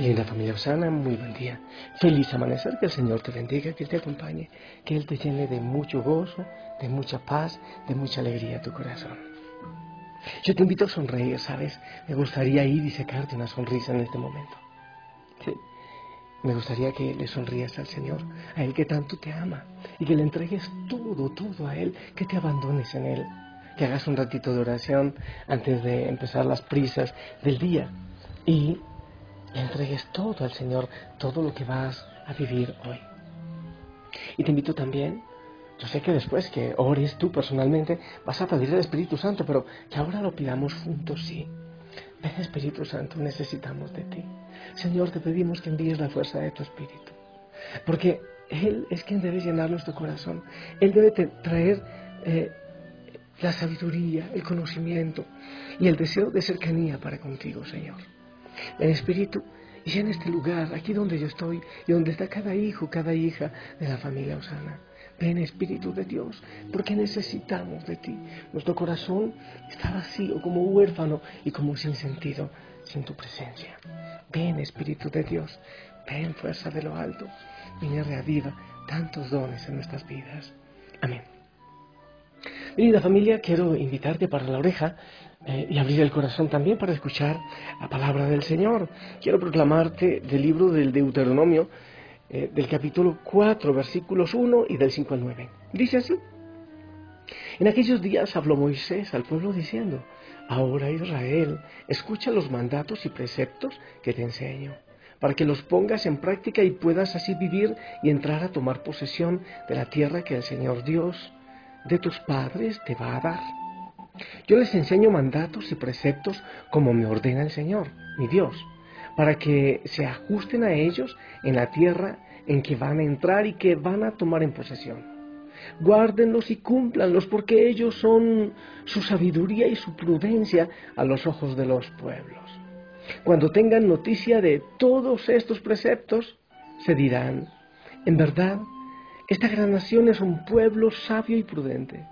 Linda familia Osana, muy buen día. Feliz amanecer, que el Señor te bendiga, que Él te acompañe, que Él te llene de mucho gozo, de mucha paz, de mucha alegría tu corazón. Yo te invito a sonreír, ¿sabes? Me gustaría ir y secarte una sonrisa en este momento. Sí. Me gustaría que le sonrías al Señor, a Él que tanto te ama, y que le entregues todo, todo a Él, que te abandones en Él, que hagas un ratito de oración antes de empezar las prisas del día y entregues todo al Señor, todo lo que vas a vivir hoy. Y te invito también, yo sé que después que ores tú personalmente vas a pedir el Espíritu Santo, pero que ahora lo pidamos juntos, sí. Ven Espíritu Santo, necesitamos de ti. Señor, te pedimos que envíes la fuerza de tu Espíritu, porque Él es quien debe llenar nuestro corazón. Él debe traer eh, la sabiduría, el conocimiento y el deseo de cercanía para contigo, Señor. El Espíritu y en este lugar, aquí donde yo estoy y donde está cada hijo, cada hija de la familia Osana. Ven Espíritu de Dios, porque necesitamos de ti. Nuestro corazón está vacío, como huérfano y como sin sentido, sin tu presencia. Ven Espíritu de Dios, ven fuerza de lo alto, y reaviva tantos dones en nuestras vidas. Amén. Querida familia, quiero invitarte para la oreja eh, y abrir el corazón también para escuchar la palabra del Señor. Quiero proclamarte del libro del Deuteronomio, eh, del capítulo 4, versículos 1 y del 5 al 9. Dice así. En aquellos días habló Moisés al pueblo diciendo, Ahora Israel, escucha los mandatos y preceptos que te enseño, para que los pongas en práctica y puedas así vivir y entrar a tomar posesión de la tierra que el Señor Dios de tus padres te va a dar. Yo les enseño mandatos y preceptos como me ordena el Señor, mi Dios, para que se ajusten a ellos en la tierra en que van a entrar y que van a tomar en posesión. Guárdenlos y cúmplanlos porque ellos son su sabiduría y su prudencia a los ojos de los pueblos. Cuando tengan noticia de todos estos preceptos, se dirán, en verdad, esta gran nación es un pueblo sabio y prudente,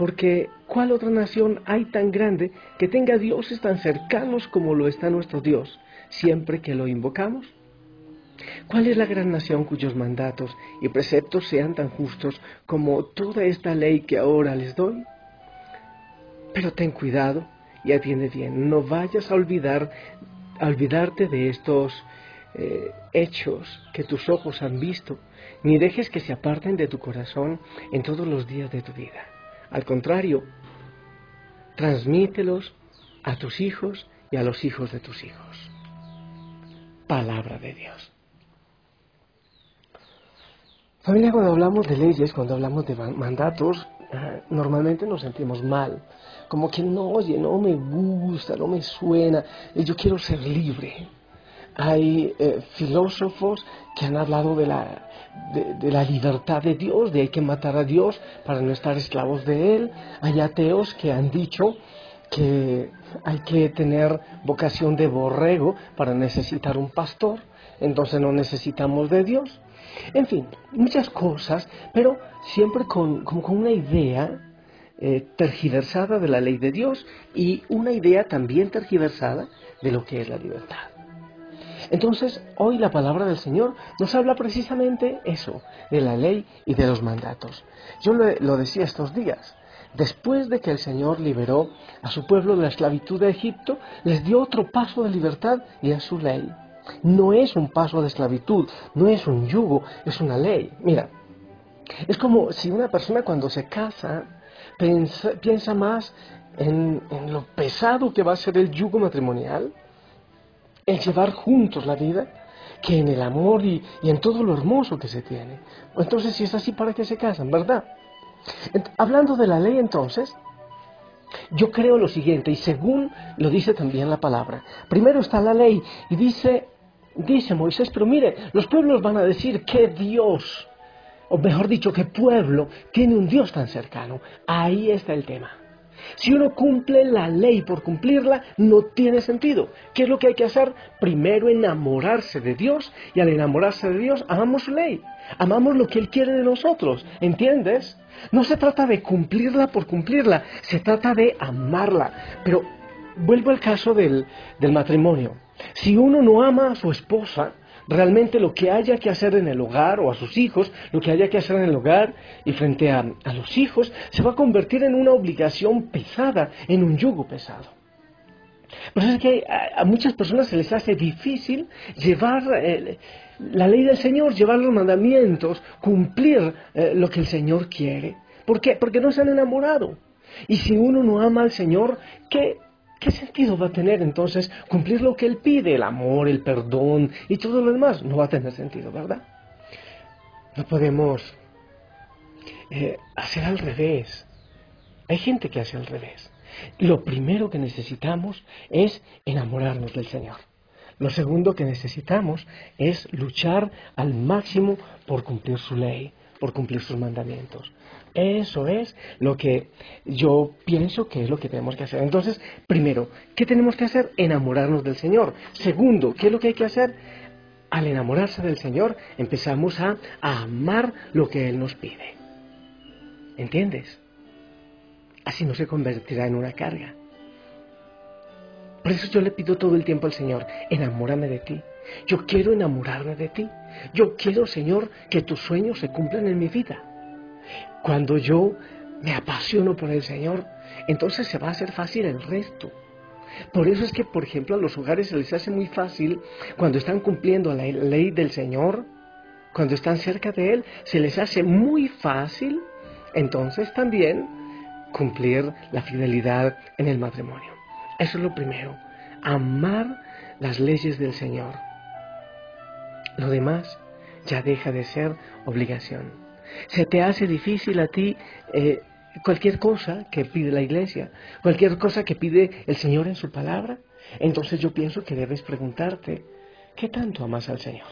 porque ¿cuál otra nación hay tan grande que tenga dioses tan cercanos como lo está nuestro Dios, siempre que lo invocamos? ¿Cuál es la gran nación cuyos mandatos y preceptos sean tan justos como toda esta ley que ahora les doy? Pero ten cuidado y atiende bien, no vayas a olvidar, a olvidarte de estos eh, hechos que tus ojos han visto, ni dejes que se aparten de tu corazón en todos los días de tu vida. Al contrario, transmítelos a tus hijos y a los hijos de tus hijos. Palabra de Dios. Familia, cuando hablamos de leyes, cuando hablamos de mandatos, eh, normalmente nos sentimos mal. Como que no, oye, no me gusta, no me suena, yo quiero ser libre. Hay eh, filósofos que han hablado de la, libertad de Dios, de hay que matar a Dios para no estar esclavos de Él. Hay ateos que han dicho que hay que tener vocación de borrego para necesitar un pastor, entonces no necesitamos de Dios. En fin, muchas cosas, pero siempre con, con una idea eh, tergiversada de la ley de Dios y una idea también tergiversada de lo que es la libertad. Entonces, hoy la palabra del Señor nos habla precisamente eso, de la ley y de los mandatos. Yo lo, decía estos días. Después de que el Señor liberó a su pueblo de la esclavitud de Egipto, les dio otro paso de libertad y es su ley. No es un paso de esclavitud, no es un yugo, es una ley. Mira, es como si una persona cuando se casa piensa, más en, en, lo pesado que va a ser el yugo matrimonial el llevar juntos la vida, que en el amor y, en todo lo hermoso que se tiene. Entonces, si es así, ¿para qué se casan, verdad? Hablando de la ley entonces, yo creo lo siguiente, y según lo dice también la palabra, primero está la ley y dice, dice Moisés, pero mire, los pueblos van a decir que Dios, o mejor dicho, que pueblo tiene un Dios tan cercano. Ahí está el tema. Si uno cumple la ley por cumplirla, no tiene sentido. ¿Qué es lo que hay que hacer? Primero enamorarse de Dios y al enamorarse de Dios amamos su ley. Amamos lo que Él quiere de nosotros. ¿Entiendes? No se trata de cumplirla por cumplirla, se trata de amarla. Pero vuelvo al caso del, del matrimonio. Si uno no ama a su esposa, realmente lo que haya que hacer en el hogar o a sus hijos, lo que haya que hacer en el hogar y frente a, los hijos, se va a convertir en una obligación pesada, en un yugo pesado. Por eso es que a, muchas personas se les hace difícil llevar eh, la ley del Señor, llevar los mandamientos, cumplir eh, lo que el Señor quiere. ¿Por qué? Porque no se han enamorado. Y si uno no ama al Señor, ¿qué, ¿Qué sentido va a tener entonces cumplir lo que Él pide, el amor, el perdón y todo lo demás? No va a tener sentido, ¿verdad? No podemos eh, hacer al revés. Hay gente que hace al revés. Lo primero que necesitamos es enamorarnos del Señor. Lo segundo que necesitamos es luchar al máximo por cumplir su ley, por cumplir sus mandamientos. Eso es lo que yo pienso que es lo que tenemos que hacer. Entonces, primero, ¿qué tenemos que hacer? Enamorarnos del Señor. Segundo, ¿qué es lo que hay que hacer? Al enamorarse del Señor, empezamos a, amar lo que Él nos pide. ¿Entiendes? Así no se convertirá en una carga. Por eso yo le pido todo el tiempo al Señor, enamórame de ti. Yo quiero enamorarme de ti. Yo quiero, Señor, que tus sueños se cumplan en mi vida. Cuando yo me apasiono por el Señor, entonces se va a hacer fácil el resto. Por eso es que, por ejemplo, a los hogares se les hace muy fácil cuando están cumpliendo la ley del Señor, cuando están cerca de Él, se les hace muy fácil entonces también cumplir la fidelidad en el matrimonio. Eso es lo primero, amar las leyes del Señor. Lo demás ya deja de ser obligación. Se te hace difícil a ti eh, cualquier cosa que pide la iglesia, cualquier cosa que pide el Señor en su palabra. Entonces yo pienso que debes preguntarte, ¿qué tanto amas al Señor?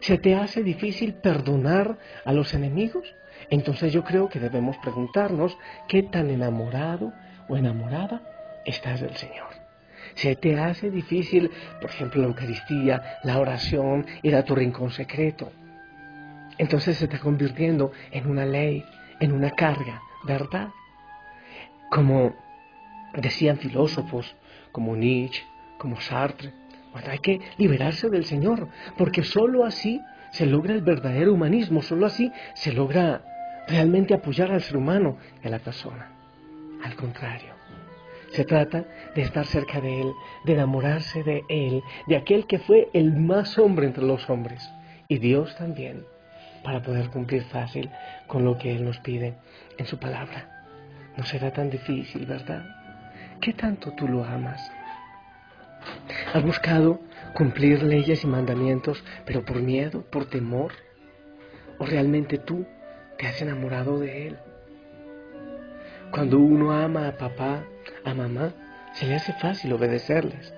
¿Se te hace difícil perdonar a los enemigos? Entonces yo creo que debemos preguntarnos qué tan enamorado o enamorada estás del Señor. Se te hace difícil, por ejemplo, la Eucaristía, la oración, ir a tu rincón secreto entonces se está convirtiendo en una ley, en una carga, ¿verdad? Como decían filósofos como Nietzsche, como Sartre, bueno, hay que liberarse del Señor, porque sólo así se logra el verdadero humanismo, sólo así se logra realmente apoyar al ser humano y a la persona. Al contrario, se trata de estar cerca de Él, de enamorarse de Él, de aquel que fue el más hombre entre los hombres, y Dios también para poder cumplir fácil con lo que Él nos pide en su palabra. No será tan difícil, ¿verdad? ¿Qué tanto tú lo amas? ¿Has buscado cumplir leyes y mandamientos, pero por miedo, por temor? ¿O realmente tú te has enamorado de Él? Cuando uno ama a papá, a mamá, se le hace fácil obedecerles.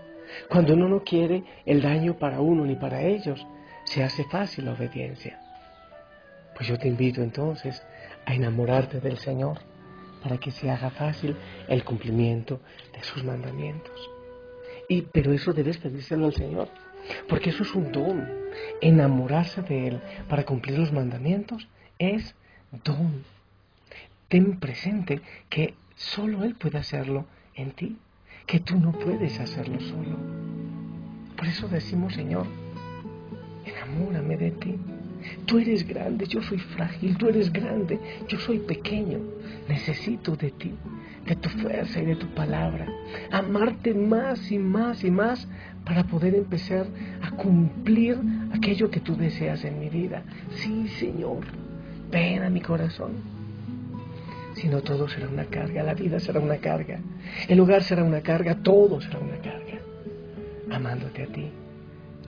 Cuando uno no quiere el daño para uno ni para ellos, se hace fácil la obediencia. Pues yo te invito entonces a enamorarte del Señor para que se haga fácil el cumplimiento de sus mandamientos. Y, pero eso debes pedírselo al Señor, porque eso es un don. Enamorarse de Él para cumplir los mandamientos es don. Ten presente que solo Él puede hacerlo en ti, que tú no puedes hacerlo solo. Por eso decimos, Señor, enamórame de ti. Tú eres grande, yo soy frágil, tú eres grande, yo soy pequeño. Necesito de ti, de tu fuerza y de tu palabra. Amarte más y más y más para poder empezar a cumplir aquello que tú deseas en mi vida. Sí, Señor, ven a mi corazón. Si no, todo será una carga, la vida será una carga, el hogar será una carga, todo será una carga. Amándote a ti,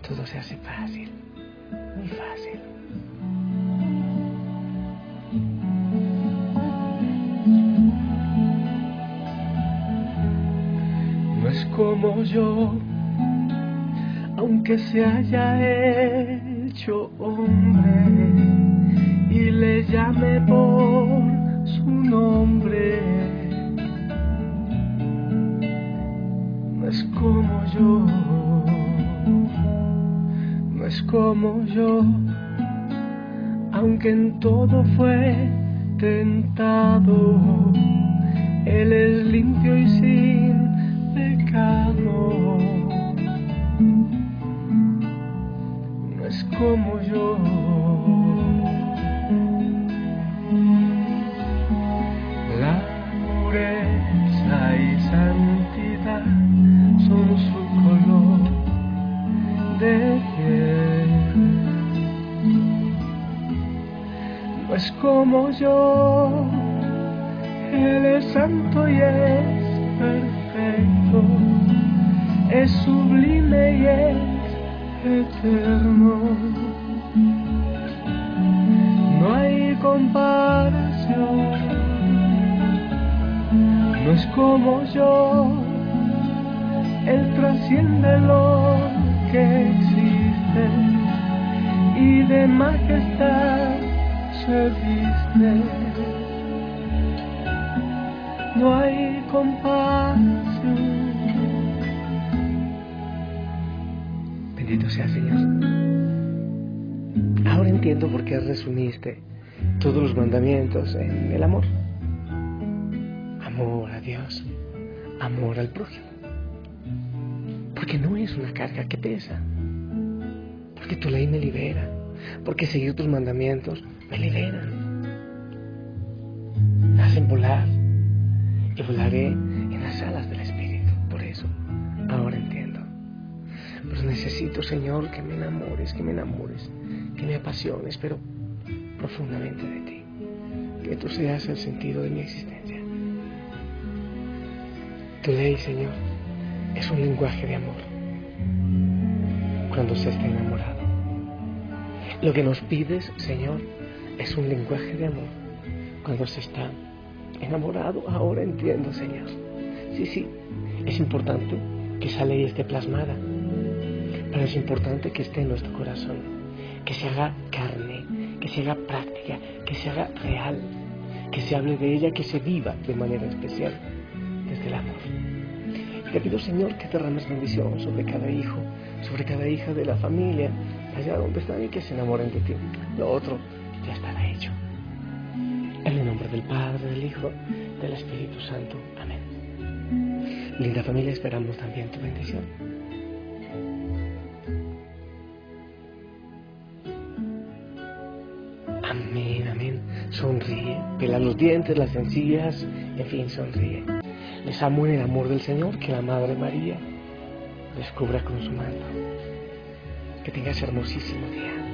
todo se hace fácil. muy fácil. No es como yo, aunque se haya hecho hombre y le llame por su nombre. No es como yo, no es como yo, aunque en todo fue tentado, Él es limpio y sin pecado. No es como yo. No es como yo, Él es santo y es perfecto, es sublime y es eterno. No hay comparación. No es como yo, Él trasciende lo que existe y de majestad No hay compasión. Bendito sea Señor. Ahora entiendo por qué resumiste todos los mandamientos en el amor amor a Dios, amor al prójimo. Porque no es una carga que pesa. Porque tu ley me libera. Porque seguir tus mandamientos me liberan. Me hacen volar. Y volaré en las alas del Espíritu. Por eso, ahora entiendo. Pero necesito, Señor, que me enamores, que me enamores, que me apasiones, pero profundamente de ti. Que tú seas el sentido de mi existencia. Tu ley, Señor, es un lenguaje de amor cuando se está enamorado. Lo que nos pides, Señor, es un lenguaje de amor cuando se está enamorado. Ahora entiendo, Señor. Sí, sí, es importante que esa ley esté plasmada, pero es importante que esté en nuestro corazón, que se haga carne, que se haga práctica, que se haga real, que se hable de ella, que se viva de manera especial desde el amor. Te pido, Señor, que derrames bendición sobre cada hijo, sobre cada hija de la familia, allá donde están y que se enamoren de ti. Lo otro ya estará hecho. En el nombre del Padre, del Hijo, del Espíritu Santo. Amén. Linda familia, esperamos también tu bendición. Amén, amén. Sonríe, pela los dientes, las encías, en fin, sonríe. Les amo en el amor del Señor, que la Madre María les cubra con su manto. Que tengas hermosísimo día.